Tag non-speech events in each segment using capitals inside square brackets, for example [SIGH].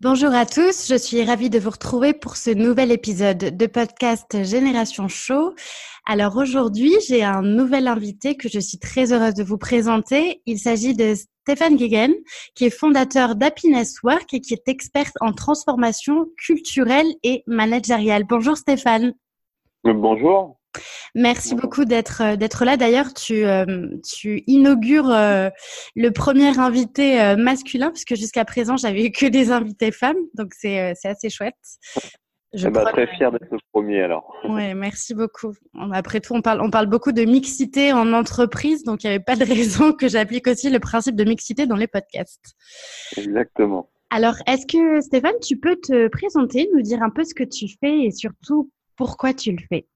Bonjour à tous, je suis ravie de vous retrouver pour ce nouvel épisode de podcast Génération Show. Alors aujourd'hui, j'ai un nouvel invité que je suis très heureuse de vous présenter. Il s'agit de Stéphane Guéguen, qui est fondateur d'Happiness Work et qui est expert en transformation culturelle et managériale. Bonjour Stéphane. Bonjour. Merci beaucoup d'être euh, d'être là. D'ailleurs, tu euh, tu inaugures euh, le premier invité masculin puisque jusqu'à présent j'avais eu que des invités femmes, donc c'est c'est assez chouette. Je suis eh ben, très fier d'être le premier alors. Oui, merci beaucoup. Après tout, on parle on parle beaucoup de mixité en entreprise, donc il n'y avait pas de [LAUGHS] raison que j'applique aussi le principe de mixité dans les podcasts. Exactement. Alors, est-ce que Stéphane, tu peux te présenter, nous dire un peu ce que tu fais et surtout pourquoi tu le fais?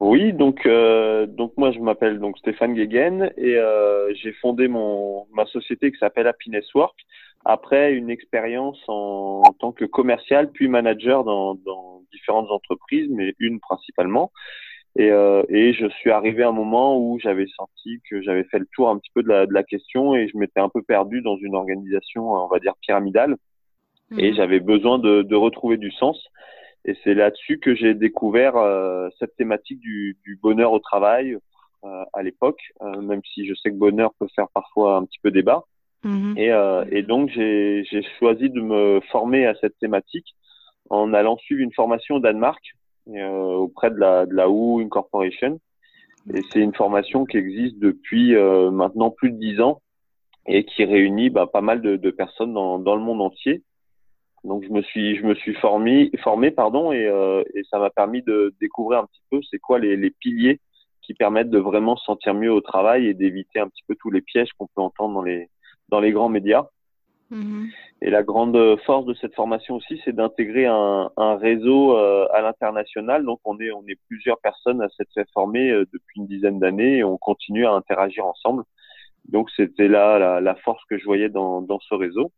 Oui, donc euh, donc moi je m'appelle donc Stéphane Guéguen et euh, j'ai fondé mon ma société qui s'appelle Happiness Work après une expérience en, en, tant que commercial puis manager dans, dans différentes entreprises, mais une principalement. Et, euh, et je suis arrivé à un moment où j'avais senti que j'avais fait le tour un petit peu de la, de la question et je m'étais un peu perdu dans une organisation, on va dire pyramidale, et mmh. j'avais besoin de, de retrouver du sens. Et c'est là-dessus que j'ai découvert euh, cette thématique du, du, bonheur au travail euh, à l'époque, euh, même si je sais que bonheur peut faire parfois un petit peu débat. Mhm. Et, et, donc j'ai choisi de me former à cette thématique en allant suivre une formation au Danemark auprès de la, de la WHO Incorporation. Et c'est une formation qui existe depuis maintenant plus de dix ans et qui réunit bah, pas mal de, de personnes dans, dans, le monde entier. Donc je me suis je me suis formé formé pardon et, euh, et ça m'a permis de découvrir un petit peu c'est quoi les, les piliers qui permettent de vraiment se sentir mieux au travail et d'éviter un petit peu tous les pièges qu'on peut entendre dans les dans les grands médias. Mm-hmm. Et la grande force de cette formation aussi, c'est d'intégrer un, un, réseau euh, à l'international. Donc on est on est plusieurs personnes à s'être former euh, depuis une dizaine d'années et on continue à interagir ensemble. Donc c'était là la, la, force que je voyais dans, dans ce réseau.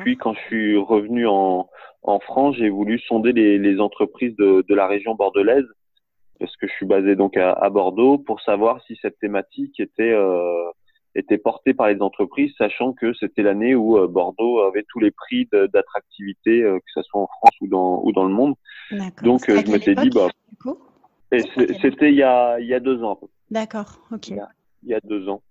Puis quand je suis revenu en, en France, j'ai voulu sonder les, les entreprises de, de, la région bordelaise, parce que je suis basé donc à, à Bordeaux, pour savoir si cette thématique était euh, était portée par les entreprises, sachant que c'était l'année où euh, Bordeaux avait tous les prix d'attractivité, euh, que ce soit en France ou dans ou dans le monde. Donc euh, je m'étais dit bah. C'était il y a il y a deux ans. D'accord, ok. Il y, a, il y a deux ans.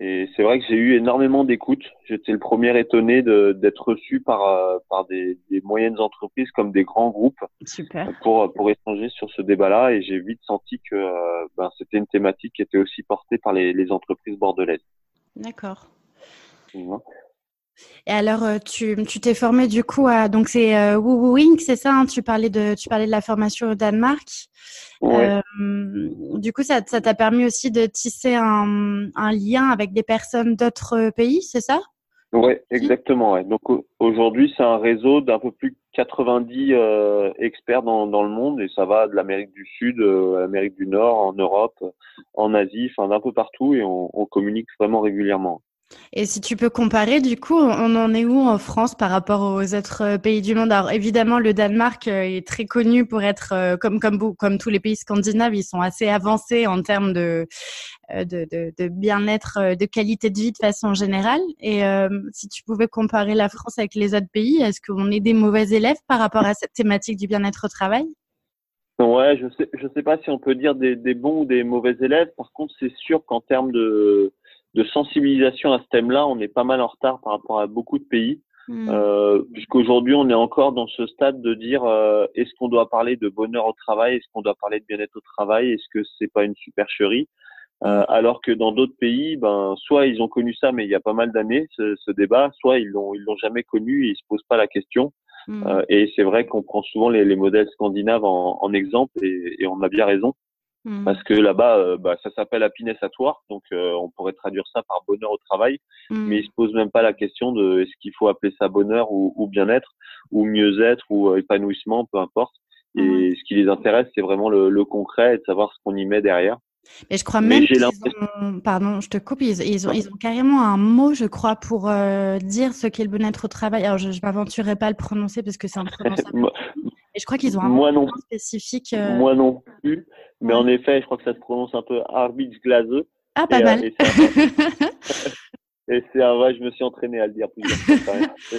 Et c'est vrai que j'ai eu énormément d'écoute. J'étais le premier étonné d'être reçu par, euh, par des, des, moyennes entreprises comme des grands groupes Super. pour, pour échanger sur ce débat-là. Et j'ai vite senti que euh, ben, c'était une thématique qui était aussi portée par les, les entreprises bordelaises. D'accord. Et alors, euh, tu t'es formé du coup à donc c'est euh, Wing, c'est ça hein, Tu parlais de tu parlais de la formation au Danemark. Euh, du coup, ça t'a permis aussi de tisser un, un lien avec des personnes d'autres pays, c'est ça? Oui, exactement. Ouais. Donc aujourd'hui, c'est un réseau d'un peu plus de 90 euh, experts dans, dans le monde et ça va de l'Amérique du Sud à l'Amérique du Nord, en Europe, en Asie, enfin d'un peu partout et on, on communique vraiment régulièrement. Et si tu peux comparer, du coup, on en est où en France par rapport aux autres euh, pays du monde? Alors évidemment, le Danemark euh, est très connu pour être, euh, comme, tous les pays scandinaves, ils sont assez avancés en termes de bien-être, de qualité de vie de façon générale. Et si tu pouvais comparer la France avec les autres pays, est-ce qu'on est des mauvais élèves par rapport à cette thématique du bien-être au travail? Ouais, je sais, je sais pas si on peut dire des, des bons ou des mauvais élèves. Par contre, c'est sûr qu'en termes de de sensibilisation à ce thème-là, on est pas mal en retard par rapport à beaucoup de pays. Mmh. Euh, puisqu'aujourd'hui on est encore dans ce stade de dire euh, est-ce qu'on doit parler de bonheur au travail, est-ce qu'on doit parler de bien-être au travail, est-ce que c'est pas une supercherie? Euh, mmh. alors que dans d'autres pays, ben soit ils ont connu ça, mais il y a pas mal d'années ce, ce, débat, soit ils l'ont ils l'ont jamais connu, et ils se posent pas la question. Mmh. Euh, et c'est vrai qu'on prend souvent les, les, modèles scandinaves en, en exemple, et, et, on a bien raison. Mmh. Parce que là-bas, euh, bah, ça s'appelle happiness at work, donc euh, on pourrait traduire ça par bonheur au travail, mmh. mais ils se posent même pas la question de est-ce qu'il faut appeler ça bonheur ou, ou bien-être, ou mieux-être, ou euh, épanouissement, peu importe. Et mmh. ce qui les intéresse, c'est vraiment le, le, concret et de savoir ce qu'on y met derrière. Mais je crois même qu'ils ont, pardon, je te coupe, ils, ils, ont, ils ont carrément un mot, je crois, pour euh, dire ce qu'est le bien-être au travail. Alors, je ne m'aventurerai pas à le prononcer parce que c'est un [LAUGHS] imprononçable. Et je crois qu'ils ont un Moi non. spécifique. Euh... Moi non plus. Mais ouais. en effet, je crois que ça se prononce un peu Arbitsglaseux. Ah, pas et, mal. [LAUGHS] et c'est un vrai, je me suis entraîné à le dire plusieurs fois. [LAUGHS]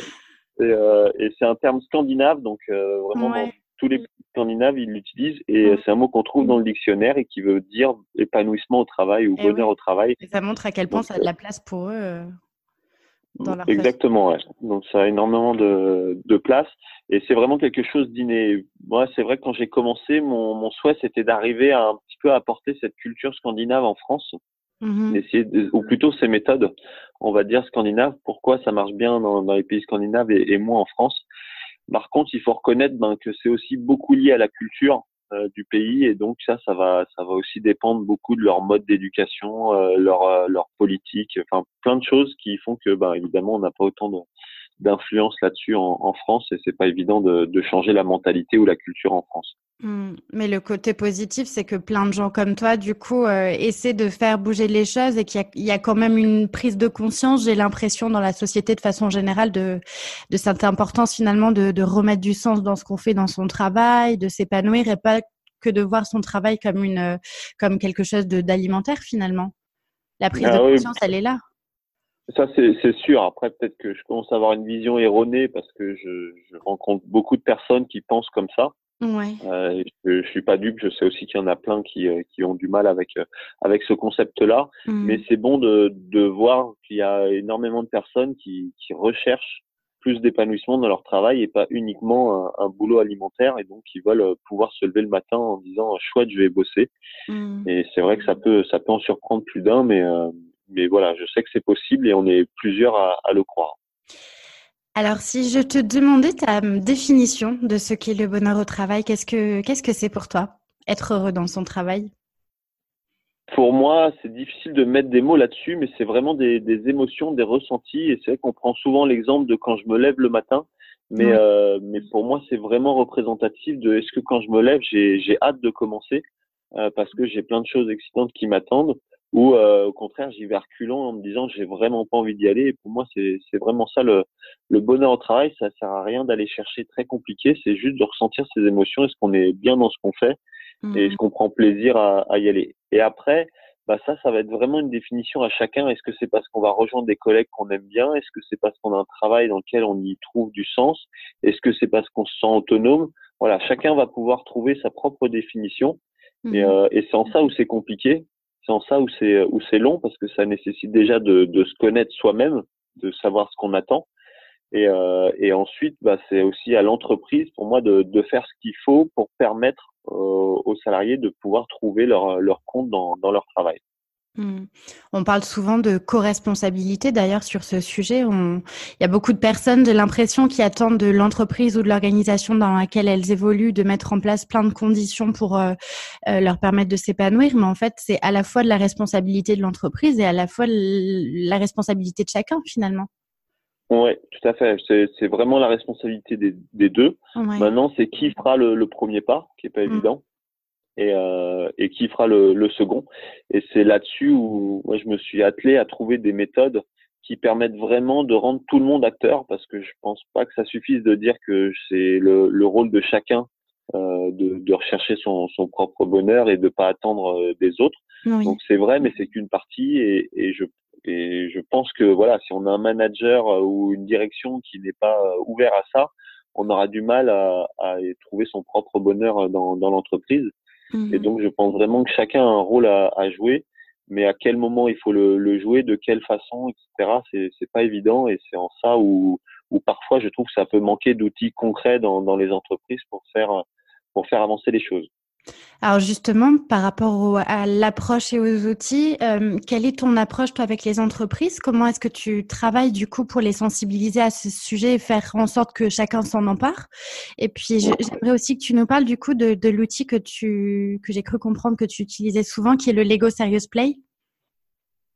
Euh, et c'est un terme scandinave, donc euh, vraiment ouais. tous les pays scandinaves, ils l'utilisent. Et ouais. c'est un mot qu'on trouve dans le dictionnaire et qui veut dire épanouissement au travail ou et bonheur au travail. Et ça montre à quel point donc, ça a de la place pour eux. Euh, Exactement, ouais. Donc ça a énormément de, de place et c'est vraiment quelque chose d'inné. Moi, c'est vrai que quand j'ai commencé, mon, mon souhait c'était d'arriver à un petit peu apporter cette culture scandinave en France, essayer de, ou plutôt ces méthodes, on va dire scandinaves. Pourquoi ça marche bien dans, dans les pays scandinaves et, et moins en France? Par contre, il faut reconnaître ben, que c'est aussi beaucoup lié à la culture du pays. Et donc ça ça va ça va aussi dépendre beaucoup de leur mode d'éducation euh, leur euh, leur politique. Enfin plein de choses qui font que bah évidemment on n'a pas autant de d'influence là-dessus en, en, France et c'est pas évident de, de, changer la mentalité ou la culture en France. Mmh. Mais le côté positif, c'est que plein de gens comme toi, du coup, euh, essaient de faire bouger les choses et qu'il y, y, a quand même une prise de conscience, j'ai l'impression, dans la société de façon générale, de, de cette importance finalement de, de remettre du sens dans ce qu'on fait dans son travail, de s'épanouir et pas que de voir son travail comme, une, comme quelque chose d'alimentaire finalement. La prise ah, de conscience, oui. elle est là. Ça, c'est sûr. Après, peut-être que je commence à avoir une vision erronée parce que je, je rencontre beaucoup de personnes qui pensent comme ça. Ouais. Euh, je, je suis pas dupe. Je sais aussi qu'il y en a plein qui, euh, qui ont du mal avec euh, avec ce concept-là. Mmh. Mais c'est bon de, de voir qu'il y a énormément de personnes qui, qui recherchent plus d'épanouissement dans leur travail et pas uniquement un, un, boulot alimentaire et donc qui veulent pouvoir se lever le matin en disant chouette je vais bosser. Mmh. Et c'est vrai que ça peut ça peut en surprendre plus d'un, mais euh, mais voilà, je sais que c'est possible et on est plusieurs à, à, le croire. Alors, si je te demandais ta définition de ce qu'est le bonheur au travail, qu'est-ce que qu'est-ce que c'est pour toi être heureux dans son travail? Pour moi, c'est difficile de mettre des mots là-dessus, mais c'est vraiment des, des, émotions, des ressentis. Et c'est vrai qu'on prend souvent l'exemple de quand je me lève le matin, mais ouais. euh, mais pour moi, c'est vraiment représentatif de est-ce que quand je me lève, j'ai hâte de commencer euh, parce que j'ai plein de choses excitantes qui m'attendent ou euh, au contraire j'y vais reculant en me disant j'ai vraiment pas envie d'y aller. Et pour moi c'est c'est vraiment ça le le bonheur au travail. Ça sert à rien d'aller chercher très compliqué. C'est juste de ressentir ses émotions est-ce qu'on est bien dans ce qu'on fait. Mmh. et est-ce qu'on prend plaisir à, à, y aller. Et après bah ça ça va être vraiment une définition à chacun. Est-ce que c'est parce qu'on va rejoindre des collègues qu'on aime bien? Est-ce que c'est parce qu'on a un travail dans lequel on y trouve du sens? Est-ce que c'est parce qu'on se sent autonome? Voilà chacun va pouvoir trouver sa propre définition. Mmh. et, euh, et c'est en ça où c'est compliqué c'est en ça où c'est où c'est long parce que ça nécessite déjà de, se connaître soi-même, de savoir ce qu'on attend. Et, euh, ensuite, bah, c'est aussi à l'entreprise, pour moi, de, de faire ce qu'il faut pour permettre euh, aux salariés de pouvoir trouver leur, leur compte dans, dans leur travail. Mmh. On parle souvent de co-responsabilité d'ailleurs sur ce sujet. On... Il y a beaucoup de personnes, j'ai l'impression, qui attendent de l'entreprise ou de l'organisation dans laquelle elles évoluent de mettre en place plein de conditions pour euh, euh, leur permettre de s'épanouir. Mais en fait, c'est à la fois de la responsabilité de l'entreprise et à la fois la responsabilité de chacun finalement. Oui, tout à fait. C'est vraiment la responsabilité des, des deux. Ouais. Maintenant, c'est qui fera le, le, premier pas, qui est pas mmh. évident et, euh, et qui fera le, le second. Et c'est là-dessus où moi, je me suis attelé à trouver des méthodes qui permettent vraiment de rendre tout le monde acteur, parce que je pense pas que ça suffise de dire que c'est le, le, rôle de chacun euh, de, de, rechercher son, son, propre bonheur et de pas attendre euh, des autres. Oui. Donc c'est vrai, mais c'est qu'une partie, et, et, je et je pense que voilà, si on a un manager euh, ou une direction qui n'est pas euh, ouvert à ça, on aura du mal à, à trouver son propre bonheur dans, dans l'entreprise. Mmh. Et donc, je pense vraiment que chacun a un rôle à, à jouer, mais à quel moment il faut le, le jouer, de quelle façon, etc. C'est, c'est pas évident et c'est en ça où, où parfois je trouve que ça peut manquer d'outils concrets dans, dans les entreprises pour faire pour faire avancer les choses. Alors justement, par rapport à l'approche et aux outils, euh, quelle est ton approche toi avec les entreprises? Comment est-ce que tu travailles du coup pour les sensibiliser à ce sujet et faire en sorte que chacun s'en empare? Et puis j'aimerais aussi que tu nous parles du coup de, de l'outil que tu que j'ai cru comprendre que tu utilisais souvent, qui est le Lego Serious Play.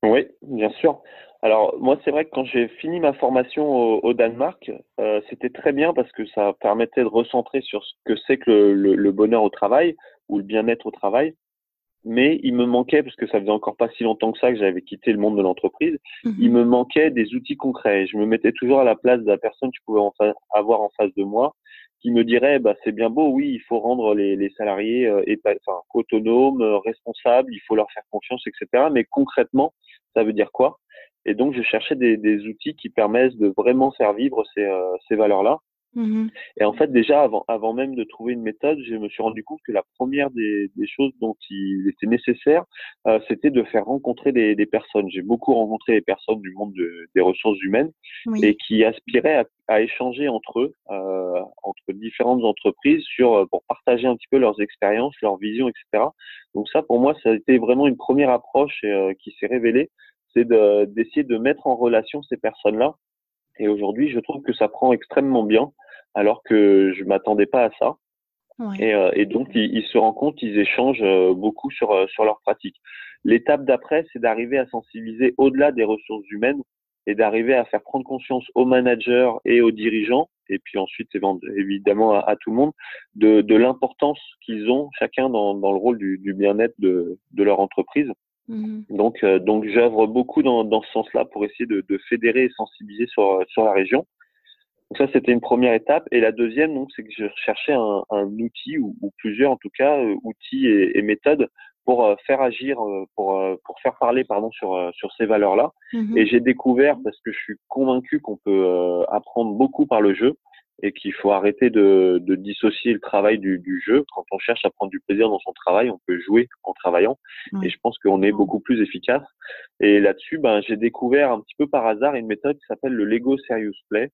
Oui, bien sûr. Alors moi, c'est vrai que quand j'ai fini ma formation au, Danemark, euh, c'était très bien parce que ça permettait de recentrer sur ce que c'est que le, le, bonheur au travail ou le bien-être au travail. Mais il me manquait, parce que ça faisait encore pas si longtemps que ça que j'avais quitté le monde de l'entreprise, mhm. il me manquait des outils concrets. Je me mettais toujours à la place de la personne que je pouvais en avoir en face de moi, qui me dirait, bah, c'est bien beau, oui, il faut rendre les, les salariés euh, enfin, autonomes, euh, responsables, il faut leur faire confiance, etc. Mais concrètement, ça veut dire quoi? Et donc, je cherchais des, des, outils qui permettent de vraiment faire vivre ces, euh, ces valeurs-là. Mmh et en fait, déjà, avant, avant même de trouver une méthode, je me suis rendu compte que la première des, des choses dont il était nécessaire, euh, c'était de faire rencontrer des, des personnes. J'ai beaucoup rencontré des personnes du monde de, des ressources humaines et qui aspiraient à, à, échanger entre eux, euh, entre différentes entreprises, sur pour partager un petit peu leurs expériences, leurs visions, etc. Donc ça, pour moi, ça a été vraiment une première approche euh, qui s'est révélée c'est d'essayer de, mettre en relation ces personnes-là. Et aujourd'hui, je trouve que ça prend extrêmement bien, alors que je m'attendais pas à ça. Et, euh, et, donc, ils, se rendent compte, ils échangent euh, beaucoup sur, euh, sur leurs pratiques. L'étape d'après, c'est d'arriver à sensibiliser au-delà des ressources humaines et d'arriver à faire prendre conscience aux managers et aux dirigeants, et puis ensuite évidemment à, tout le monde, de, de l'importance qu'ils ont chacun dans, dans le rôle du, du bien-être de, de leur entreprise. Mhm. Donc, euh, donc j'œuvre beaucoup dans, dans ce sens-là pour essayer de, de, fédérer et sensibiliser sur, sur la région. Donc ça, c'était une première étape. Et la deuxième, donc, c'est que je cherchais un, un outil ou, ou, plusieurs, en tout cas, euh, outils et, et, méthodes pour euh, faire agir, pour, pour faire parler, pardon, sur, sur ces valeurs-là. Mhm. Et j'ai découvert, parce que je suis convaincu qu'on peut apprendre beaucoup par le jeu, et qu'il faut arrêter de, de, dissocier le travail du, du, jeu. Quand on cherche à prendre du plaisir dans son travail, on peut jouer en travaillant. Et je pense qu'on est beaucoup plus efficace. Et là-dessus, ben, j'ai découvert un petit peu par hasard une méthode qui s'appelle le Lego Serious Play.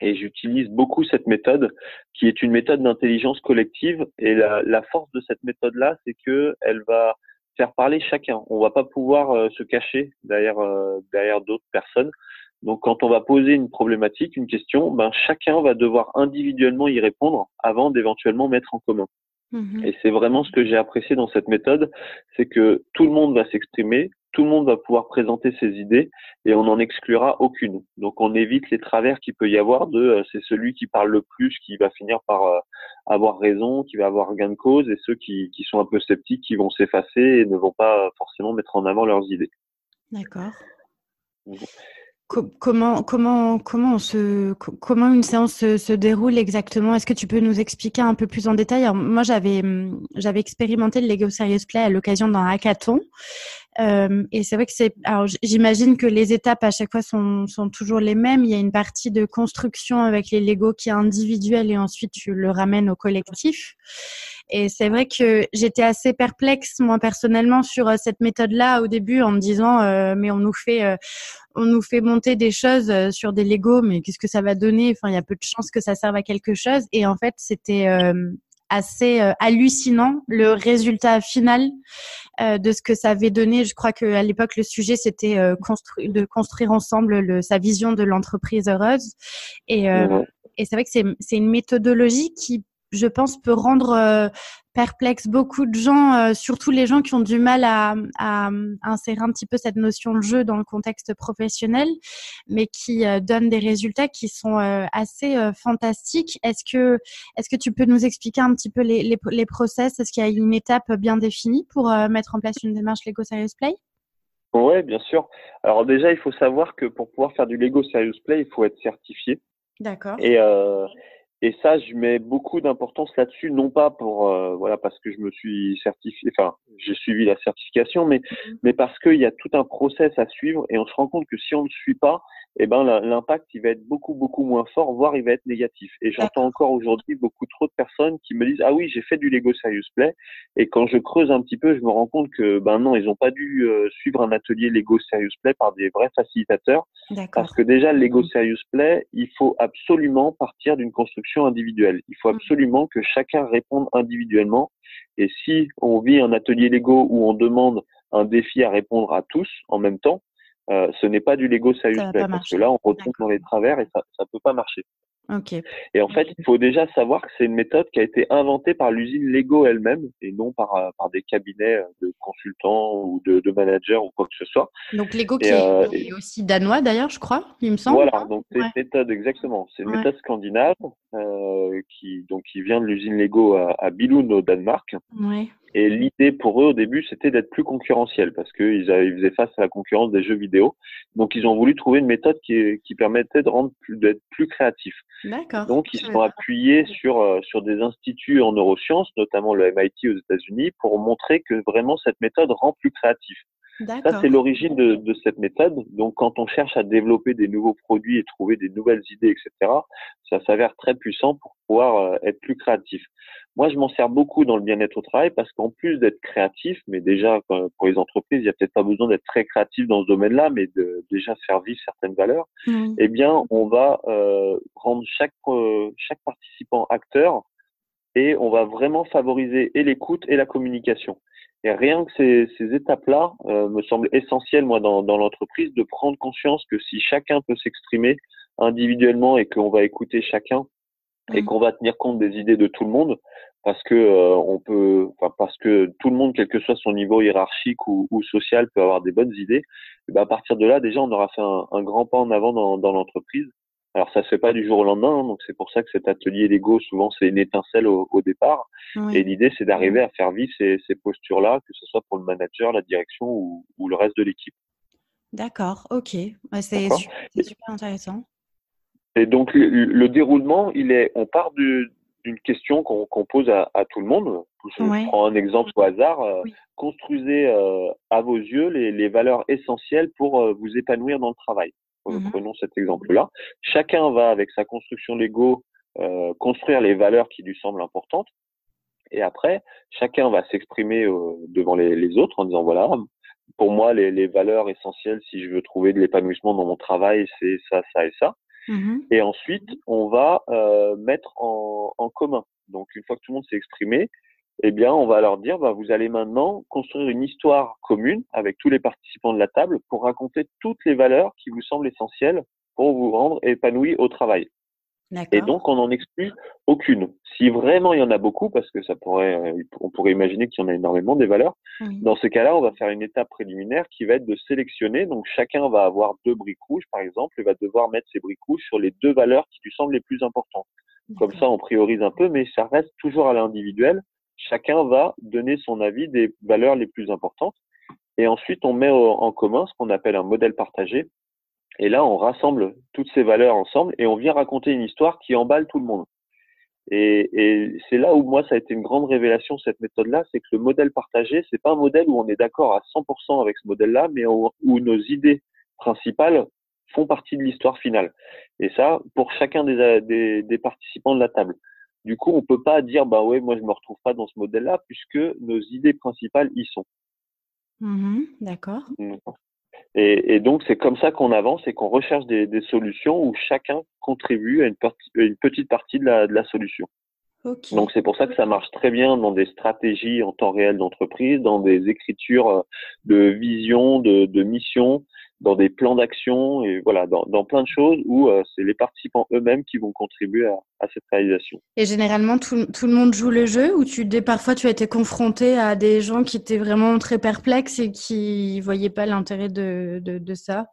Et j'utilise beaucoup cette méthode, qui est une méthode d'intelligence collective. Et la, la, force de cette méthode-là, c'est que elle va faire parler chacun. On va pas pouvoir euh, se cacher derrière euh, derrière d'autres personnes. Donc, quand on va poser une problématique, une question, ben, chacun va devoir individuellement y répondre avant d'éventuellement mettre en commun. Mhm. Et c'est vraiment ce que j'ai apprécié dans cette méthode, c'est que tout le monde va s'exprimer, tout le monde va pouvoir présenter ses idées et on n'en exclura aucune. Donc on évite les travers qu'il peut y avoir de euh, c'est celui qui parle le plus qui va finir par euh, avoir raison, qui va avoir gain de cause et ceux qui, qui sont un peu sceptiques qui vont s'effacer et ne vont pas forcément mettre en avant leurs idées. D'accord comment comment comment se comment une séance se, se déroule exactement? Est-ce que tu peux nous expliquer un peu plus en détail? Moi, j'avais j'avais expérimenté le Lego Serious Play à l'occasion d'un hackathon. Euh, et c'est vrai que c'est. Alors, j'imagine que les étapes à chaque fois sont, sont toujours les mêmes. Il y a une partie de construction avec les Lego qui est individuelle et ensuite tu le ramènes au collectif. Et c'est vrai que j'étais assez perplexe moi personnellement sur euh, cette méthode-là au début en me disant euh, mais on nous fait euh, on nous fait monter des choses sur des Lego mais qu'est-ce que ça va donner? Enfin il y a peu de chances que ça serve à quelque chose et en fait c'était assez hallucinant le résultat final de ce que ça avait donné. Je crois qu'à l'époque, le sujet, c'était de construire ensemble le, sa vision de l'entreprise heureuse. Et, et c'est vrai que c'est une méthodologie qui je pense, peut rendre euh, perplexe beaucoup de gens, euh, surtout les gens qui ont du mal à, à, insérer un petit peu cette notion de jeu dans le contexte professionnel, mais qui euh, donnent des résultats qui sont assez fantastiques. Est-ce que, est-ce que tu peux nous expliquer un petit peu les, les, les process? Est-ce qu'il y a une étape bien définie pour mettre en place une démarche Lego Serious Play? Oui, bien sûr. Alors déjà, il faut savoir que pour pouvoir faire du Lego Serious Play, il faut être certifié. D'accord. Et, euh, et ça, je mets beaucoup d'importance là-dessus, non pas pour euh, voilà parce que je me suis certifié, enfin j'ai suivi la certification, mais mhm. mais parce qu'il y a tout un process à suivre et on se rend compte que si on ne suit pas, eh ben l'impact il va être beaucoup beaucoup moins fort, voire il va être négatif. Et j'entends encore aujourd'hui beaucoup trop de personnes qui me disent ah oui j'ai fait du Lego Serious Play et quand je creuse un petit peu je me rends compte que ben non ils n'ont pas dû euh, suivre un atelier Lego Serious Play par des vrais facilitateurs parce que déjà le Lego Serious Play il faut absolument partir d'une construction individuelle. Il faut mmh. absolument que chacun réponde individuellement et si on vit un atelier Lego où on demande un défi à répondre à tous en même temps, euh, ce n'est pas du Lego Play parce que là on retombe dans les travers et ça ne peut pas marcher. Okay. Et en fait, il faut déjà savoir que c'est une méthode qui a été inventée par l'usine Lego elle-même et non par, euh, par des cabinets de consultants ou de, de managers ou quoi que ce soit. Donc Lego qui euh, est, aussi danois d'ailleurs, je crois, il me semble. Voilà, donc c'est une méthode exactement. C'est une méthode scandinave euh, qui donc qui vient de l'usine Lego à, à Billund au Danemark. Ouais. Et l'idée pour eux au début, c'était d'être plus concurrentiel parce qu'ils ils faisaient face à la concurrence des jeux vidéo. Donc ils ont voulu trouver une méthode qui, qui permettait de rendre plus, d'être plus créatif. D'accord. Donc ils se sont appuyés sur euh, sur des instituts en neurosciences, notamment le MIT aux États-Unis, pour montrer que vraiment cette méthode rend plus créatif. Ça, c'est l'origine de, de, cette méthode. Donc, quand on cherche à développer des nouveaux produits et trouver des nouvelles idées, etc., ça s'avère très puissant pour pouvoir euh, être plus créatif. Moi, je m'en sers beaucoup dans le bien-être au travail parce qu'en plus d'être créatif, mais déjà pour les entreprises, il n'y a peut-être pas besoin d'être très créatif dans ce domaine-là, mais de déjà faire vivre certaines valeurs. Eh bien, on va euh, rendre chaque euh, chaque participant acteur et on va vraiment favoriser et l'écoute et la communication. Et rien que ces, ces étapes-là euh, me semblent essentielles, moi, dans, dans l'entreprise, de prendre conscience que si chacun peut s'exprimer individuellement et qu'on va écouter chacun et mmh. qu'on va tenir compte des idées de tout le monde, parce que euh, on peut, enfin parce que tout le monde, quel que soit son niveau hiérarchique ou, ou social, peut avoir des bonnes idées. Et ben à partir de là, déjà, on aura fait un, un grand pas en avant dans, dans l'entreprise. Alors ça se fait pas du jour au lendemain, hein, donc c'est pour ça que cet atelier Lego, souvent c'est une étincelle au, au départ. Et l'idée c'est d'arriver à faire vivre ces, ces postures-là, que ce soit pour le manager, la direction ou, ou le reste de l'équipe. D'accord, ok, c'est super intéressant. Et donc le, le, déroulement, il est, on part d'une question qu'on qu pose à, à, tout le monde. Je prends un exemple au hasard. Euh, oui. Construisez euh, à vos yeux les, les, valeurs essentielles pour euh, vous épanouir dans le travail. Mmh. Prenons cet exemple-là. Chacun va, avec sa construction Lego, euh, construire les valeurs qui lui semblent importantes. Et après, chacun va s'exprimer euh, devant les, les, autres en disant, voilà, pour moi, les, les, valeurs essentielles, si je veux trouver de l'épanouissement dans mon travail, c'est ça, ça et ça. Mmh. Et ensuite, on va euh, mettre en, en, commun. Donc, une fois que tout le monde s'est exprimé, eh bien, on va leur dire, bah, vous allez maintenant construire une histoire commune avec tous les participants de la table pour raconter toutes les valeurs qui vous semblent essentielles pour vous rendre épanoui au travail. Et donc, on n'en exclut aucune. Si vraiment il y en a beaucoup, parce que ça pourrait, euh, on pourrait imaginer qu'il y en a énormément des valeurs, oui. dans ce cas-là, on va faire une étape préliminaire qui va être de sélectionner. Donc, chacun va avoir deux briques rouges, par exemple, et va devoir mettre ses briques rouges sur les deux valeurs qui lui semblent les plus importantes. Comme ça, on priorise un peu, mais ça reste toujours à l'individuel chacun va donner son avis des valeurs les plus importantes. Et ensuite, on met en commun ce qu'on appelle un modèle partagé. Et là, on rassemble toutes ces valeurs ensemble et on vient raconter une histoire qui emballe tout le monde. Et, et c'est là où moi, ça a été une grande révélation, cette méthode-là, c'est que le modèle partagé, c'est pas un modèle où on est d'accord à 100% avec ce modèle-là, mais où, nos idées principales font partie de l'histoire finale. Et ça, pour chacun des, des, des participants de la table. Du coup, on peut pas dire bah ouais, moi je me retrouve pas dans ce modèle-là puisque nos idées principales y sont. Mmh, D'accord. Et, et, donc c'est comme ça qu'on avance et qu'on recherche des, des, solutions où chacun contribue à une, partie, une petite partie de la, de la solution. Okay. Donc c'est pour ça que ça marche très bien dans des stratégies en temps réel d'entreprise, dans des écritures de vision, de, de mission, dans des plans d'action et voilà, dans, dans, plein de choses où euh, c'est les participants eux-mêmes qui vont contribuer à, à, cette réalisation. Et généralement, tout, tout, le monde joue le jeu ou tu, parfois tu as été confronté à des gens qui étaient vraiment très perplexes et qui voyaient pas l'intérêt de, de, de, ça?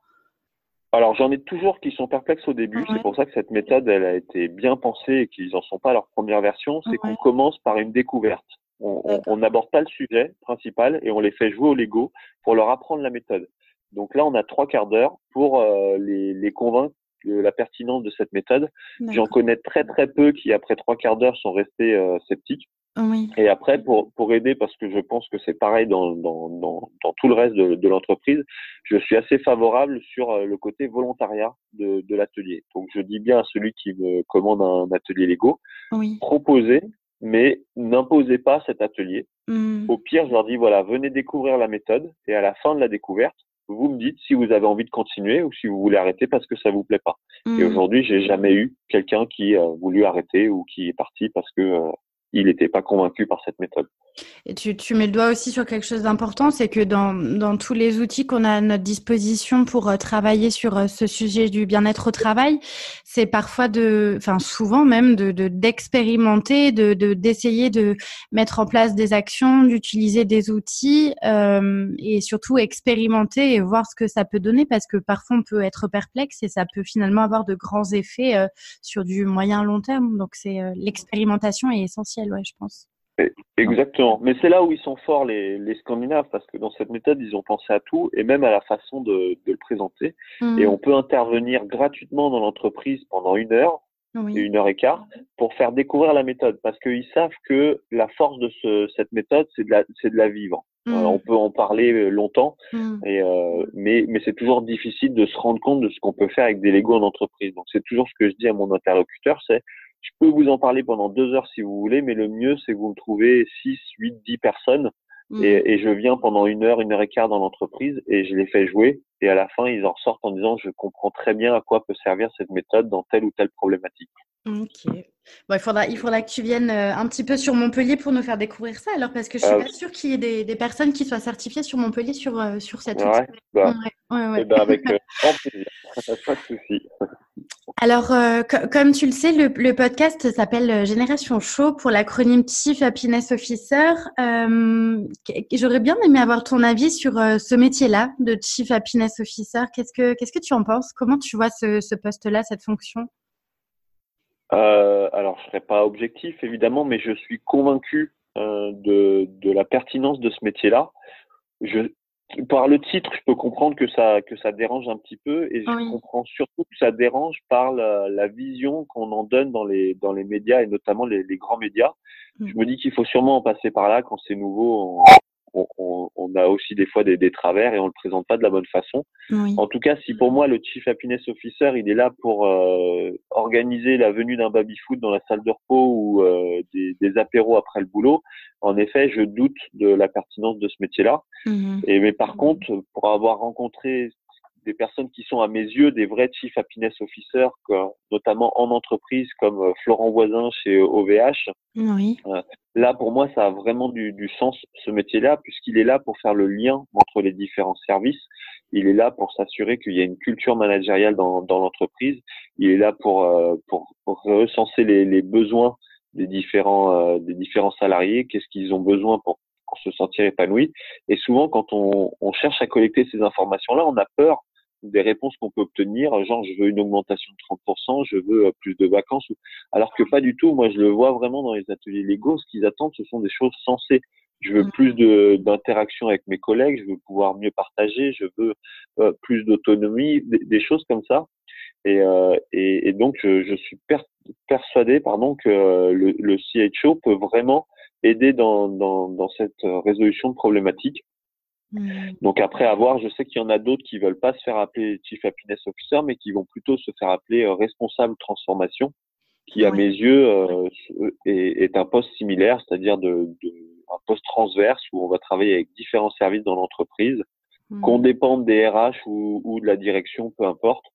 Alors j'en ai toujours qui sont perplexes au début. Ouais. C'est pour ça que cette méthode, elle a été bien pensée et qu'ils n'en sont pas à leur première version. C'est ouais. qu'on commence par une découverte. On n'aborde pas le sujet principal et on les fait jouer au Lego pour leur apprendre la méthode. Donc là, on a trois quarts d'heure pour euh, les, les, convaincre de la pertinence de cette méthode. J'en connais très très peu qui, après trois quarts d'heure, sont restés euh, sceptiques. Et après, pour, pour aider, parce que je pense que c'est pareil dans, dans, dans, dans, tout le reste de, de l'entreprise, je suis assez favorable sur euh, le côté volontariat de, de l'atelier. Donc, je dis bien à celui qui me commande un atelier Lego, oui. proposez, mais n'imposez pas cet atelier. Mmh. Au pire, je leur dis, voilà, venez découvrir la méthode, et à la fin de la découverte, vous me dites si vous avez envie de continuer ou si vous voulez arrêter parce que ça vous plaît pas. Et mmh. aujourd'hui, j'ai jamais eu quelqu'un qui a voulu arrêter ou qui est parti parce que euh, il n'était pas convaincu par cette méthode. Et tu, mets le doigt aussi sur quelque chose d'important, c'est que dans, tous les outils qu'on a à notre disposition pour euh, travailler sur euh, ce sujet du bien-être au travail, c'est parfois de, enfin souvent même de d'expérimenter, de, de d'essayer de, mettre en place des actions, d'utiliser des outils euh, et surtout expérimenter et voir ce que ça peut donner parce que parfois on peut être perplexe et ça peut finalement avoir de grands effets sur du moyen long terme. Donc c'est l'expérimentation est essentielle, ouais, je pense. Exactement. Mais c'est là où ils sont forts, les, les, Scandinaves, parce que dans cette méthode, ils ont pensé à tout et même à la façon de, de le présenter. Mmh. Et on peut intervenir gratuitement dans l'entreprise pendant une heure et une heure et quart pour faire découvrir la méthode, parce qu'ils savent que la force de ce, cette méthode, c'est de la, c'est de la vivre. Mmh. on peut en parler euh, longtemps, mmh. et, euh, mais, mais c'est toujours difficile de se rendre compte de ce qu'on peut faire avec des Lego en entreprise. Donc c'est toujours ce que je dis à mon interlocuteur, c'est je peux vous en parler pendant deux heures si vous voulez, mais le mieux, c'est que vous me trouvez six, huit, dix personnes mm. et, et, je viens pendant une heure, une heure et quart dans l'entreprise et je les fais jouer. Et à la fin, ils en ressortent en disant, je comprends très bien à quoi peut servir cette méthode dans telle ou telle problématique. Ok. Bon, il faudra, il faudra que tu viennes euh, un petit peu sur Montpellier pour nous faire découvrir ça, alors, parce que je suis ah pas sûre qu'il y ait des, des, personnes qui soient certifiées sur Montpellier sur, euh, sur cette ouais, bah, ouais, ouais, eh ben avec euh, [LAUGHS] grand plaisir, [LAUGHS] pas de souci. Alors, euh, comme tu le sais, le, le podcast s'appelle euh, Génération Show pour l'acronyme Chief Happiness Officer. Euh, J'aurais bien aimé avoir ton avis sur euh, ce métier-là de Chief Happiness Officer. Qu'est-ce que qu'est-ce que tu en penses? Comment tu vois ce, ce poste-là, cette fonction? Euh, Alors, je serais pas objectif évidemment, mais je suis convaincu de, de la pertinence de ce métier-là. Je, par le titre, je peux comprendre que ça que ça dérange un petit peu et je comprends surtout que ça dérange par la, la vision qu'on en donne dans les dans les médias et notamment les, les grands médias. Mm. Je me dis qu'il faut sûrement en passer par là quand c'est nouveau on, on, a aussi des fois des, des, travers et on le présente pas de la bonne façon. En tout cas, si pour moi le Chief Happiness Officer, il est là pour euh, organiser la venue d'un baby foot dans la salle de repos ou euh, des, des, apéros après le boulot, en effet, je doute de la pertinence de ce métier-là. Mhm. Et mais par contre, pour avoir rencontré des personnes qui sont à mes yeux des vrais chief happiness officers, notamment en entreprise comme euh, Florent Voisin chez OVH. Oui. Euh, là, pour moi, ça a vraiment du, du sens ce métier-là, puisqu'il est là pour faire le lien entre les différents services. Il est là pour s'assurer qu'il y a une culture managériale dans, dans l'entreprise. Il est là pour, euh, pour, pour recenser les, les, besoins des différents, des différents salariés. Qu'est-ce qu'ils ont besoin pour pour se sentir épanoui. Et souvent, quand on, on cherche à collecter ces informations-là, on a peur des réponses qu'on peut obtenir, genre je veux une augmentation de 30%, je veux euh, plus de vacances, alors que pas du tout. Moi, je le vois vraiment dans les ateliers légaux. Ce qu'ils attendent, ce sont des choses sensées. Je veux plus de d'interaction avec mes collègues, je veux pouvoir mieux partager, je veux euh, plus d'autonomie, des, choses comme ça. Et, euh, et, et, donc, je, je suis persuadé, pardon, que le, le CHO peut vraiment aider dans, dans, dans cette résolution de problématiques Mm. Donc après avoir, je sais qu'il y en a d'autres qui veulent pas se faire appeler Chief Happiness Officer, mais qui vont plutôt se faire appeler euh, responsable transformation, qui à mes yeux euh, est, est, un poste similaire, c'est-à-dire de, de, un poste transverse où on va travailler avec différents services dans l'entreprise, mm. qu'on dépende des RH ou, ou, de la direction, peu importe.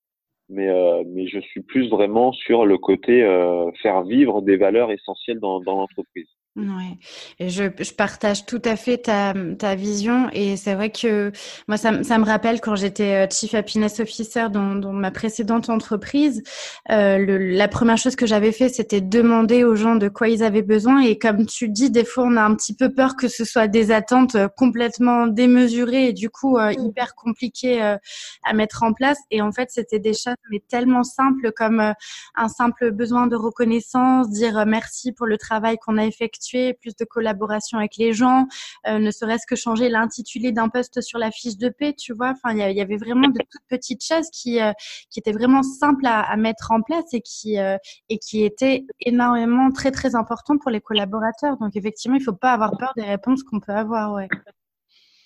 Mais, euh, mais je suis plus vraiment sur le côté euh, faire vivre des valeurs essentielles dans, dans l'entreprise. Ouais, et je, je, partage tout à fait ta, ta vision et c'est vrai que moi ça, ça me rappelle quand j'étais euh, chief happiness officer dans, dans ma précédente entreprise, euh, le, la première chose que j'avais fait c'était demander aux gens de quoi ils avaient besoin et comme tu dis des fois on a un petit peu peur que ce soit des attentes euh, complètement démesurées et du coup euh, mm. hyper compliquées euh, à mettre en place et en fait c'était des choses mais tellement simples comme un simple besoin de reconnaissance, dire merci pour le travail qu'on a effectué plus de collaboration avec les gens, euh, ne serait-ce que changer l'intitulé d'un poste sur la fiche de paix, tu vois. Enfin, il y, avait vraiment de toutes petites choses qui, euh, qui étaient vraiment simples à, mettre en place et qui, euh, et qui étaient énormément très, très importantes pour les collaborateurs. Donc, effectivement, il faut pas avoir peur des réponses qu'on peut avoir, ouais.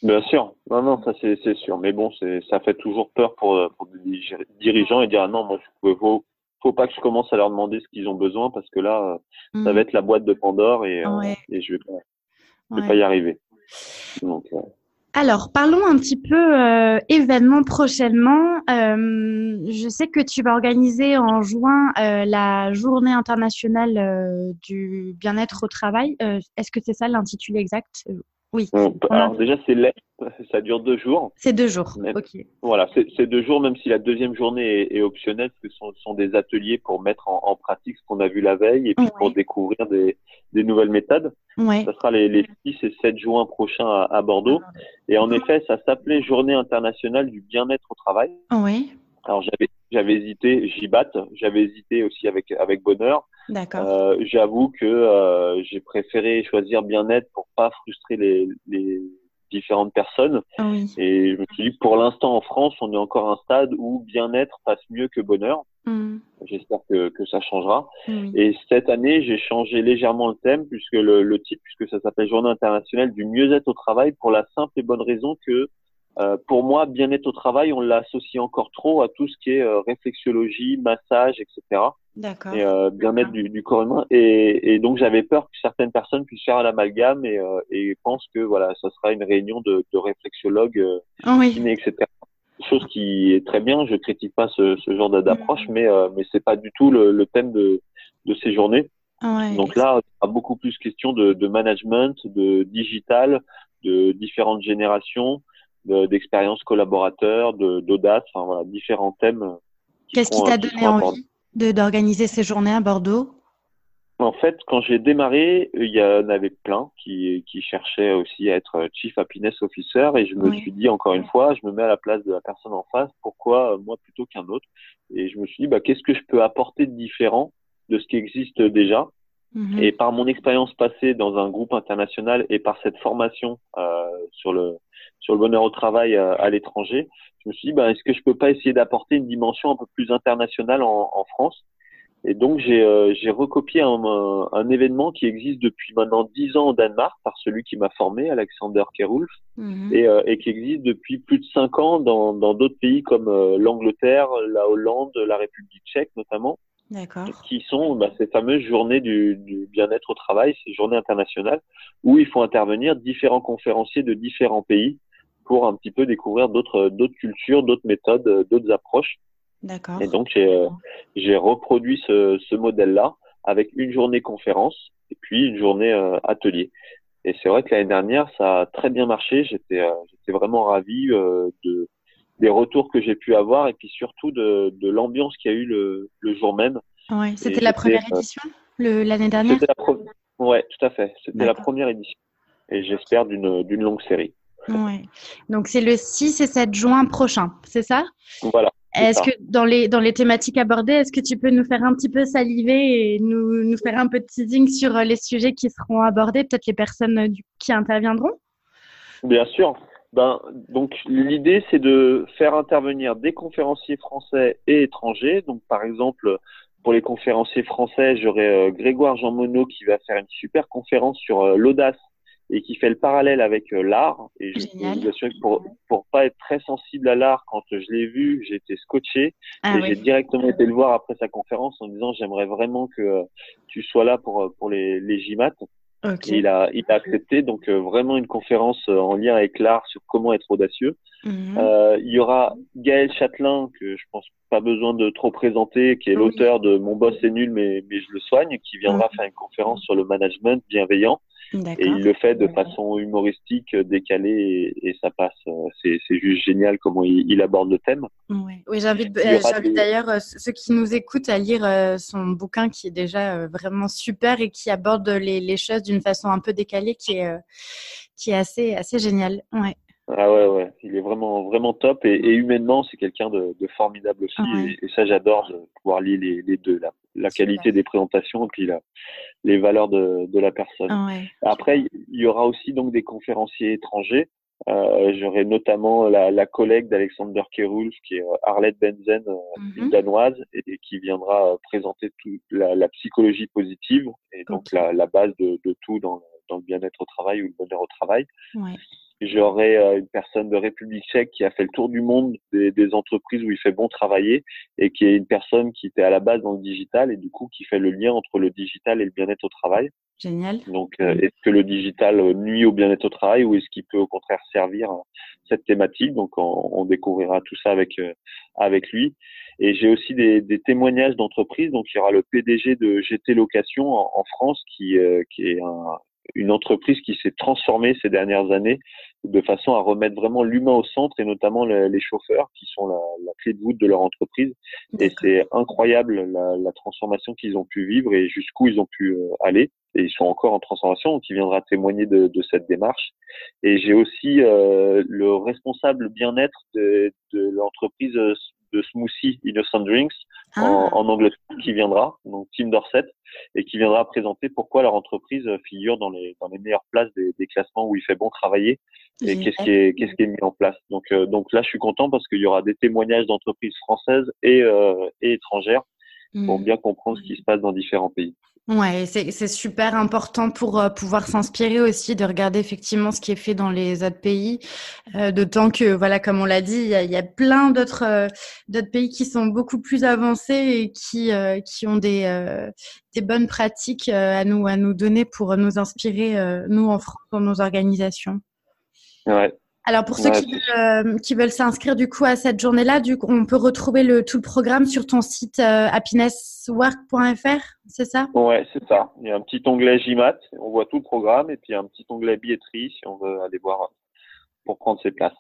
Bien sûr, non, ça c'est sûr. Mais bon, ça fait toujours peur pour, pour des dirigeants et dire ah non, moi je faut, faut pas que je commence à leur demander ce qu'ils ont besoin parce que là, ça mmh. va être la boîte de Pandore et, euh, et je vais pas, vais pas y arriver. Donc, euh. Alors, parlons un petit peu euh, événements prochainement. Euh, je sais que tu vas organiser en juin euh, la journée internationale du bien-être au travail. Est-ce que c'est ça l'intitulé exact? Oui. Alors déjà, c'est. Ça dure deux jours. C'est deux jours. ok. Voilà, c'est deux jours, même si la deuxième journée est, optionnelle, parce que ce sont, sont, des ateliers pour mettre en, en pratique ce qu'on a vu la veille et puis pour découvrir des, des, nouvelles méthodes. Ouais. Ça sera les, les 6 et 7 juin prochains à, à Bordeaux. Et en effet, ça s'appelait Journée internationale du bien-être au travail. Oui. Alors j'avais j'avais hésité, j'y batte, j'avais hésité aussi avec avec bonheur. D'accord. Euh, J'avoue que euh, j'ai préféré choisir bien-être pour pas frustrer les, les différentes personnes. Oui. Et je me suis dit pour l'instant en France, on est encore à un stade où bien-être passe mieux que bonheur. Mm. J'espère que, que ça changera. Et cette année, j'ai changé légèrement le thème puisque le, le titre, puisque ça s'appelle Journée internationale du mieux-être au travail, pour la simple et bonne raison que euh, pour moi, bien-être au travail, on l'associe encore trop à tout ce qui est euh, réflexologie, massage, etc. D'accord. Et euh, bien-être du, du, corps humain. Et, et donc, j'avais peur que certaines personnes puissent faire l'amalgame et, euh, et pensent que voilà, ça sera une réunion de, de réflexologues, oh oui. etc. Chose qui est très bien. Je critique pas ce, ce genre d'approche, mm. mais mais c'est pas du tout le, le thème de, de ces journées. Ouais, donc là, il y a beaucoup plus question de, de management, de digital, de différentes générations d'expérience collaborateur, d'audace, enfin voilà, différents thèmes. Qu'est-ce qui t'a donné envie d'organiser ces journées à Bordeaux? En fait, quand j'ai démarré, il y en avait plein qui, qui cherchaient aussi à être Chief Happiness Officer et je me suis dit encore une fois, je me mets à la place de la personne en face, pourquoi moi plutôt qu'un autre? Et je me suis dit, bah, qu'est-ce que je peux apporter de différent de ce qui existe déjà? Mmh. Et par mon expérience passée dans un groupe international et par cette formation euh, sur le sur le bonheur au travail euh, à, l'étranger, je me suis dit, ben, est-ce que je peux pas essayer d'apporter une dimension un peu plus internationale en, en France? Et donc, j'ai euh, recopié un, un, événement qui existe depuis maintenant dix ans au Danemark par celui qui m'a formé, Alexander Kerulf, mmh. et, euh, et, qui existe depuis plus de cinq ans dans d'autres pays comme euh, l'Angleterre, la Hollande, la République tchèque notamment. Qui sont bah, ces fameuses journées du, du bien-être au travail, ces journées internationales, où il faut intervenir différents conférenciers de différents pays pour un petit peu découvrir d'autres d'autres cultures, d'autres méthodes, euh, d'autres approches. D'accord. Et donc j'ai euh, j'ai reproduit ce, ce modèle-là avec une journée conférence et puis une journée euh, atelier. Et c'est vrai que l'année dernière ça a très bien marché. J'étais j'étais vraiment ravi de des retours que j'ai pu avoir et puis surtout de, de l'ambiance qu'il y a eu le, le jour même. Ouais, c'était la première édition l'année dernière? La ouais, tout à fait. C'était la première édition et j'espère d'une d'une longue série. Ouais. Donc c'est le 6 et 7 juin prochain, c'est ça? Voilà. Est-ce que dans les, dans les thématiques abordées, est-ce que tu peux nous faire un petit peu saliver et nous, nous faire un peu de teasing sur euh, les sujets qui seront abordés, peut-être les personnes euh, qui interviendront? Bien sûr. Ben, donc l'idée c'est de faire intervenir des conférenciers français et étrangers. Donc par exemple pour les conférenciers français, j'aurai euh, Grégoire Jean Monod qui va faire une super conférence sur l'audace et qui fait le parallèle avec euh, l'art. Et je peux vous assurer que pour, pour pas être très sensible à l'art, quand je l'ai vu, j'ai été scotché ah et j'ai directement été le voir après sa conférence en disant j'aimerais vraiment que euh, tu sois là pour euh, pour les les GIMAT. Okay. Et il a il a accepté donc vraiment une conférence en lien avec l'art sur comment être audacieux. Mm euh, il y aura Gaël Châtelain que je pense pas besoin de trop présenter, qui est l'auteur de Mon boss est nul mais mais je le soigne, qui viendra Mm. faire une conférence sur le management bienveillant. Et il le fait de façon humoristique, décalée, et, et ça passe. euh, C'est c'est juste génial comment il, il aborde le thème. Oui, j'invite euh, aura j'invite des- d'ailleurs euh, ceux qui nous écoutent à lire euh, son bouquin qui est déjà euh, vraiment super et qui aborde les, les choses d'une façon un peu décalée qui est, euh, qui est assez, assez génial. Ouais. Ah ouais, ouais, il est vraiment, vraiment top et, humainement, c'est quelqu'un de, formidable aussi. Et, ça, j'adore de pouvoir lire les, deux, la, la qualité des présentations et puis la, les valeurs de, de la personne. Après, il y aura aussi donc des conférenciers étrangers. Euh, J'aurai notamment la, la collègue d'Alexander Kerulf, qui est euh, Arlette Benzen, euh, mhm. danoise, et, qui viendra euh, présenter toute la, la, psychologie positive et donc la, la, base de, de tout dans, dans le bien-être au travail ou le bonheur au travail. Ouais. J'aurai euh, une personne de République tchèque qui a fait le tour du monde des, des, entreprises où il fait bon travailler et qui est une personne qui était à la base dans le digital et du coup qui fait le lien entre le digital et le bien-être au travail. Génial. Donc, euh, est-ce que le digital nuit au bien-être au travail ou est-ce qu'il peut au contraire servir cette thématique? Donc, on, on, découvrira tout ça avec euh, avec lui. Et j'ai aussi des, des témoignages d'entreprises. Donc, il y aura le PDG de GT Location en, en France qui, qui est un, une entreprise qui s'est transformée ces dernières années de façon à remettre vraiment l'humain au centre et notamment les, chauffeurs qui sont la, la, clé de voûte de leur entreprise. Et c'est incroyable la, la transformation qu'ils ont pu vivre et jusqu'où ils ont pu euh, aller. Et ils sont encore en transformation, donc il viendra témoigner de, de cette démarche. Et j'ai aussi euh, le responsable bien-être de, de l'entreprise de Smoothie Innocent Drinks en, ah. en, Angleterre qui viendra, donc Tim Dorset, et qui viendra présenter pourquoi leur entreprise figure dans les, dans les meilleures places des, des classements où il fait bon travailler et qu'est-ce qui est qu'est-ce qui est mis en place. Donc euh, donc là je suis content parce qu'il y aura des témoignages d'entreprises françaises et, euh, et étrangères pour mmh. bien comprendre ce qui se passe dans différents pays. Ouais, c'est super important pour euh, pouvoir s'inspirer aussi de regarder effectivement ce qui est fait dans les autres pays. Euh, D'autant que, voilà, comme on l'a dit, il y a, y a, plein d'autres euh, d'autres pays qui sont beaucoup plus avancés et qui euh, qui ont des des bonnes pratiques à nous à nous donner pour nous inspirer nous en France dans nos organisations. Ouais, alors pour ceux qui, veulent, euh, qui veulent s'inscrire du coup à cette journée-là, du coup, on peut retrouver le, tout le programme sur ton site euh, happinesswork.fr, c'est ça? Ouais, c'est ça. Il y a un petit onglet JMAT, on voit tout le programme, et puis un petit onglet billetterie si on veut aller voir pour prendre ses places.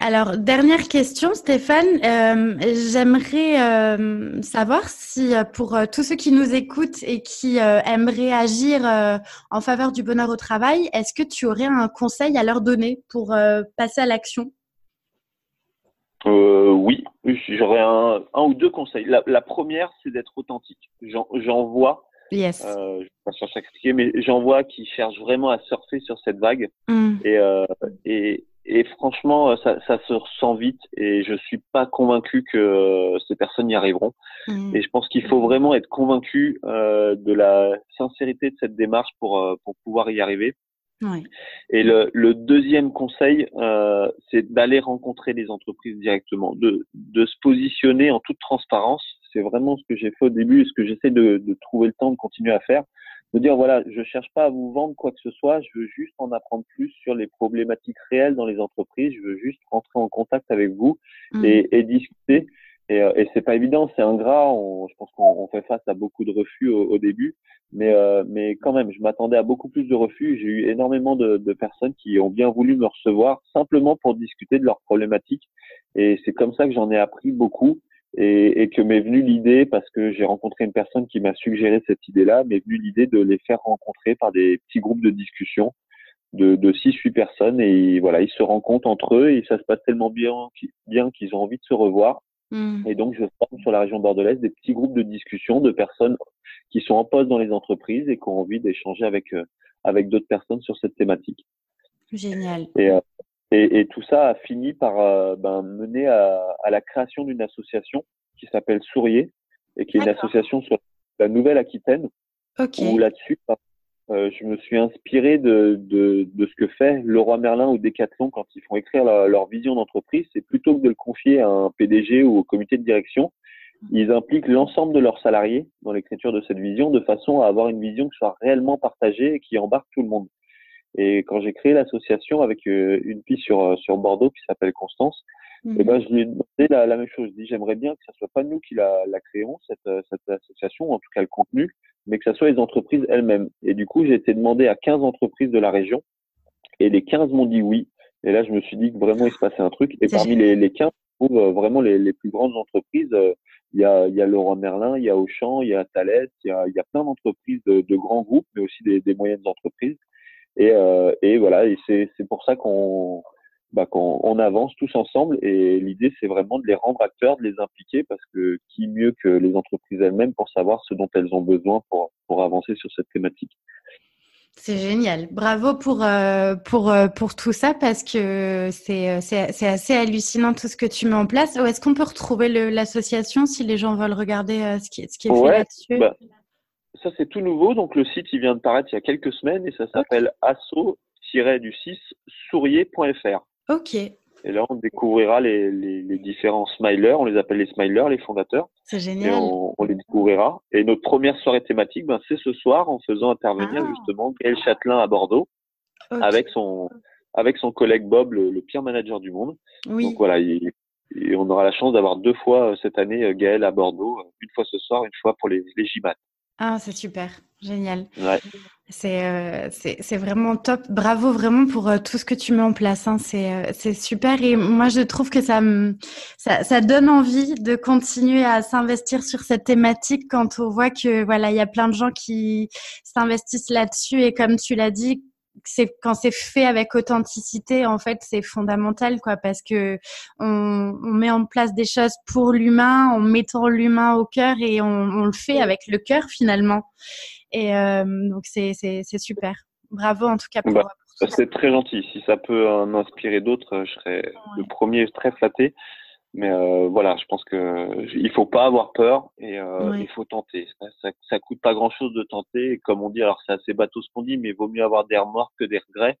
Alors, dernière question, Stéphane. Euh, j'aimerais euh, savoir si euh, pour tous ceux qui nous écoutent et qui aimeraient agir en faveur du bonheur au travail, est-ce que tu aurais un conseil à leur donner pour passer à l'action? Oui, j'aurais un, ou deux conseils. La, première, c'est d'être authentique. J'en vois. Yes. je ne vais pas chercher à expliquer, mais j'en vois qui cherchent vraiment à surfer sur cette vague. Et, et, et franchement, euh, ça, ça, se ressent vite et je suis pas convaincu que euh, ces personnes y arriveront. Mmh. Et je pense qu'il faut vraiment être convaincu euh, de la sincérité de cette démarche pour, euh, pour pouvoir y arriver. Et le, le, deuxième conseil, euh, c'est d'aller rencontrer les entreprises directement, de, de se positionner en toute transparence. C'est vraiment ce que j'ai fait au début et ce que j'essaie de, de trouver le temps de continuer à faire de dire voilà, je cherche pas à vous vendre quoi que ce soit, je veux juste en apprendre plus sur les problématiques réelles dans les entreprises, je veux juste rentrer en contact avec vous mmh. et, et, discuter. Et, euh, et c'est pas évident, c'est ingrat. On, je pense qu'on fait face à beaucoup de refus au, au début, mais euh, mais quand même, je m'attendais à beaucoup plus de refus. J'ai eu énormément de, de, personnes qui ont bien voulu me recevoir simplement pour discuter de leurs problématiques. Et c'est comme ça que j'en ai appris beaucoup et, et que m'est venue l'idée, parce que j'ai rencontré une personne qui m'a suggéré cette idée-là, m'est venue l'idée de les faire rencontrer par des petits groupes de discussion de, de 6-8 personnes et voilà, ils se rencontrent entre eux et ça se passe tellement bien, bien qu'ils ont envie de se revoir. Mmh. Et donc, je forme sur la région bordelaise des petits groupes de discussion de personnes qui sont en poste dans les entreprises et qui ont envie d'échanger avec, euh, avec d'autres personnes sur cette thématique. Génial. Et, euh, et, et, tout ça a fini par euh, ben, mener à, à, la création d'une association qui s'appelle Sourier et qui est une association sur la Nouvelle-Aquitaine. Okay. Où là-dessus, ben, euh, je me suis inspiré de, de, de, ce que fait Leroy Merlin ou Decathlon quand ils font écrire leur vision d'entreprise. C'est plutôt que de le confier à un PDG ou au comité de direction, ils impliquent l'ensemble de leurs salariés dans l'écriture de cette vision de façon à avoir une vision qui soit réellement partagée et qui embarque tout le monde. Et quand j'ai créé l'association avec euh, une fille sur, euh, sur Bordeaux qui s'appelle Constance, mm et ben, je lui ai demandé la, la même chose. Je dis, j'aimerais bien que ce soit pas nous qui la, la créons, cette, euh, cette association, en tout cas le contenu, mais que ce soit les entreprises elles-mêmes. Et du coup, j'ai été demandé à 15 entreprises de la région, et les 15 m'ont dit oui. Et là, je me suis dit que vraiment, il se passait un truc. Et parmi les, les 15, je trouve vraiment les, les plus grandes entreprises. Il y a, il y a Laurent Merlin, il y a Auchan, il y a Thales, il y a, il y a plein d'entreprises de, de, grands groupes, mais aussi des, des moyennes entreprises. Et, euh, et voilà, et c'est pour ça qu'on bah, qu'on on avance tous ensemble. Et l'idée, c'est vraiment de les rendre acteurs, de les impliquer, parce que qui mieux que les entreprises elles-mêmes pour savoir ce dont elles ont besoin pour, pour avancer sur cette thématique. C'est génial. Bravo pour, euh, pour, euh, pour tout ça parce que c'est, c'est, assez hallucinant tout ce que tu mets en place. Où est-ce qu'on peut retrouver l'association si les gens veulent regarder euh, ce qui, ce qui est fait là-dessus? bah, Ça, c'est tout nouveau. Donc, le site, il vient de paraître il y a quelques semaines et ça s'appelle asso-du6 sourier.fr. Ok. Et là, on découvrira les, les, différents smilers. On les appelle les smilers, les fondateurs. C'est génial. Et on, les découvrira. Et notre première soirée thématique, ben, c'est ce soir en faisant intervenir ah. justement Gaël Châtelain à Bordeaux avec son avec son collègue Bob, le, pire manager du monde. Oui. Donc voilà, et on aura la chance d'avoir deux fois euh, cette année euh, Gaël à Bordeaux, une fois ce soir, une fois pour les, les GMAT. Ah, c'est super, génial. Ouais. Euh, c'est c'est vraiment top. Bravo vraiment pour euh, tout ce que tu mets en place. Hein. C'est euh, c'est super et moi je trouve que ça, ça ça donne envie de continuer à s'investir sur cette thématique quand on voit que voilà il y a plein de gens qui s'investissent là-dessus et comme tu l'as dit c'est quand c'est fait avec authenticité en fait c'est fondamental quoi parce que on, on, met en place des choses pour l'humain en mettant l'humain au cœur et on, on, le fait avec le cœur finalement et euh, donc, c'est super. Bravo en tout cas pour, bah, C'est très gentil. Si ça peut en inspirer d'autres, je serais le premier très flatté. Mais euh, voilà, je pense que il faut pas avoir peur et euh, il faut tenter. Ça, ça, ça, coûte pas grand chose de tenter. Et comme on dit, alors c'est assez bateau ce qu'on dit, mais il vaut mieux avoir des remords que des regrets.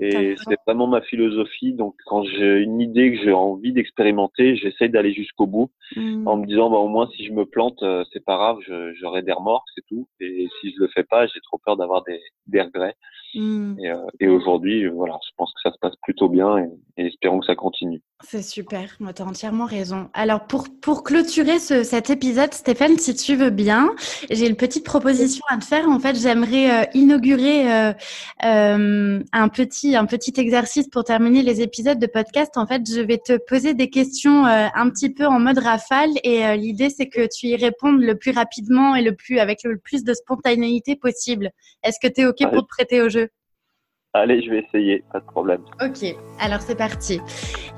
et c'est vraiment ma philosophie. Donc quand j'ai une idée que j'ai envie d'expérimenter, j'essaie d'aller jusqu'au bout mmh. en me disant bah au moins si je me plante, euh, c'est pas grave, j'aurai des remords, c'est tout. Et si je le fais pas, j'ai trop peur d'avoir des, des regrets. Mmh. Et, euh, et aujourd'hui, voilà, je pense que ça se passe plutôt bien et, et espérons que ça continue. C'est super, moi tu as entièrement raison. Alors pour, pour clôturer ce, cet épisode, Stéphane, si tu veux bien, j'ai une petite proposition à te faire. En fait, j'aimerais euh, inaugurer euh, euh, un, petit, un petit exercice pour terminer les épisodes de podcast. En fait, je vais te poser des questions euh, un petit peu en mode rafale et euh, l'idée c'est que tu y répondes le plus rapidement et le plus avec le plus de spontanéité possible. Est-ce que tu es OK pour te prêter au jeu? Allez, je vais essayer, pas de problème. Ok, alors c'est parti.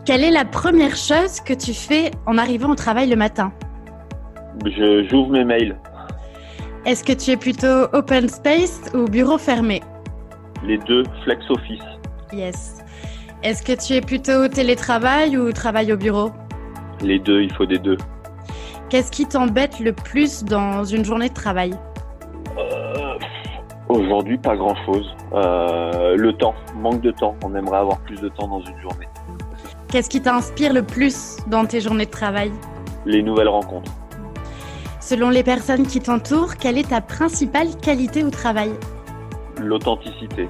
Quelle est la première chose que tu fais en arrivant au travail le matin? Je j'ouvre mes mails. Est-ce que tu es plutôt open space ou bureau fermé? Les deux, flex office. Yes. Est-ce que tu es plutôt télétravail ou travail au bureau? Les deux, il faut des deux. Qu'est-ce qui t'embête le plus dans une journée de travail? Aujourd'hui, pas grand-chose. Euh, le temps, manque de temps. On aimerait avoir plus de temps dans une journée. Qu'est-ce qui t'inspire le plus dans tes journées de travail? Les nouvelles rencontres. Selon les personnes qui t'entourent, quelle est ta principale qualité au travail? L'authenticité.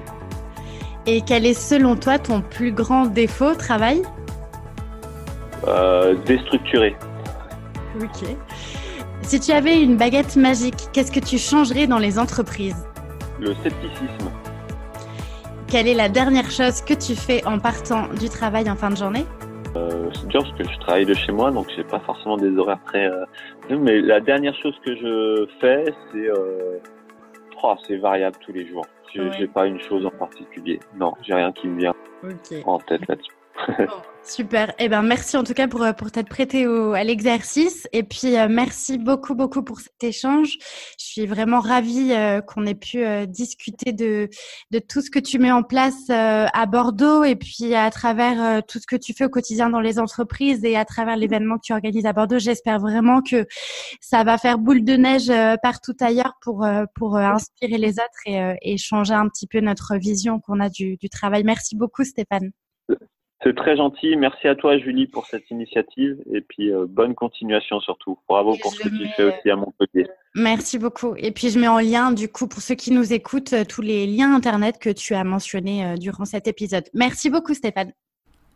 Et quel est selon toi ton plus grand défaut au travail? Euh, Déstructuré. Ok. Si tu avais une baguette magique, qu'est-ce que tu changerais dans les entreprises? Le scepticisme. Quelle est la dernière chose que tu fais en partant du travail en fin de journée? Euh, C'est dur parce que je travaille de chez moi, donc j'ai pas forcément des horaires très. Euh... Mais la dernière chose que je fais, c'est euh... oh, c'est variable tous les jours. Je n'ai pas une chose en particulier. Non, j'ai rien qui me vient en tête là-dessus. Super. Eh ben, merci en tout cas pour, pour t'être prêté à l'exercice. Et puis, euh, merci beaucoup, beaucoup pour cet échange. Je suis vraiment ravie euh, qu'on ait pu euh, discuter de, de tout ce que tu mets en place à Bordeaux et puis à travers tout ce que tu fais au quotidien dans les entreprises et à travers l'événement que tu organises à Bordeaux. J'espère vraiment que ça va faire boule de neige partout ailleurs pour, pour inspirer les autres et, changer un petit peu notre vision qu'on a du travail. Merci beaucoup, Stéphane. C'est très gentil. Merci à toi, Julie, pour cette initiative. Et puis, euh, bonne continuation surtout. Bravo pour ce que tu fais aussi à Montpellier. Merci beaucoup. Et puis, je mets en lien, du coup, pour ceux qui nous écoutent, euh, tous les liens Internet que tu as mentionnés euh, durant cet épisode. Merci beaucoup, Stéphane.